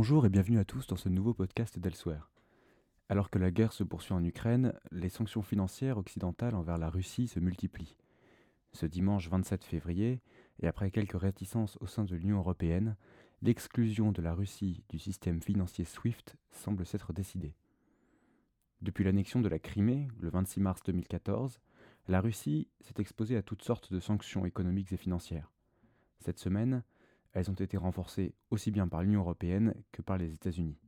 Bonjour et bienvenue à tous dans ce nouveau podcast d'Elsewhere. Alors que la guerre se poursuit en Ukraine, les sanctions financières occidentales envers la Russie se multiplient. Ce dimanche 27 février, et après quelques réticences au sein de l'Union européenne, l'exclusion de la Russie du système financier SWIFT semble s'être décidée. Depuis l'annexion de la Crimée, le 26 mars 2014, la Russie s'est exposée à toutes sortes de sanctions économiques et financières. Cette semaine, elles ont été renforcées aussi bien par l'Union européenne que par les États-Unis.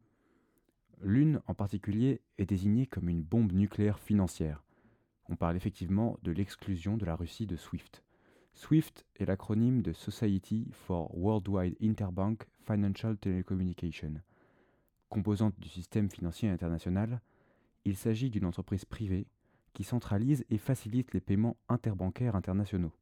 L'une en particulier est désignée comme une bombe nucléaire financière. On parle effectivement de l'exclusion de la Russie de SWIFT. SWIFT est l'acronyme de Society for Worldwide Interbank Financial Telecommunication. Composante du système financier international, il s'agit d'une entreprise privée qui centralise et facilite les paiements interbancaires internationaux.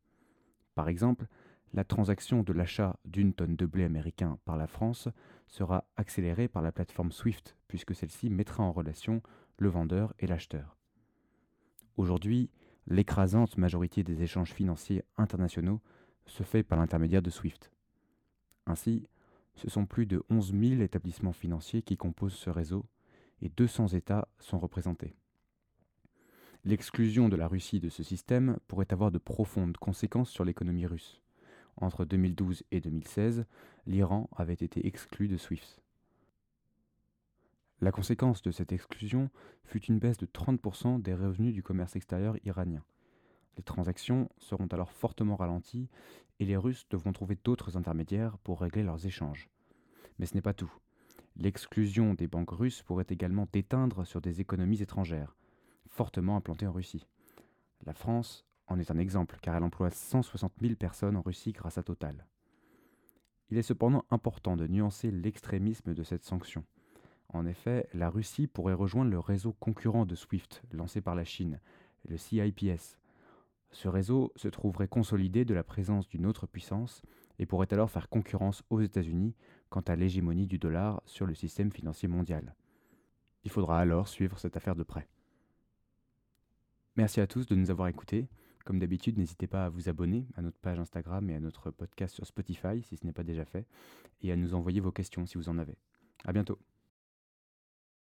Par exemple, la transaction de l'achat d'une tonne de blé américain par la France sera accélérée par la plateforme SWIFT, puisque celle-ci mettra en relation le vendeur et l'acheteur. Aujourd'hui, l'écrasante majorité des échanges financiers internationaux se fait par l'intermédiaire de SWIFT. Ainsi, ce sont plus de 11 000 établissements financiers qui composent ce réseau et 200 États sont représentés. L'exclusion de la Russie de ce système pourrait avoir de profondes conséquences sur l'économie russe. Entre 2012 et 2016, l'Iran avait été exclu de SWIFT. La conséquence de cette exclusion fut une baisse de 30% des revenus du commerce extérieur iranien. Les transactions seront alors fortement ralenties et les Russes devront trouver d'autres intermédiaires pour régler leurs échanges. Mais ce n'est pas tout. L'exclusion des banques russes pourrait également déteindre sur des économies étrangères, fortement implantées en Russie. La France en est un exemple, car elle emploie 160 000 personnes en Russie grâce à Total. Il est cependant important de nuancer l'extrémisme de cette sanction. En effet, la Russie pourrait rejoindre le réseau concurrent de SWIFT, lancé par la Chine, le CIPS. Ce réseau se trouverait consolidé de la présence d'une autre puissance et pourrait alors faire concurrence aux États-Unis quant à l'hégémonie du dollar sur le système financier mondial. Il faudra alors suivre cette affaire de près. Merci à tous de nous avoir écoutés. Comme d'habitude, n'hésitez pas à vous abonner à notre page Instagram et à notre podcast sur Spotify si ce n'est pas déjà fait, et à nous envoyer vos questions si vous en avez. À bientôt.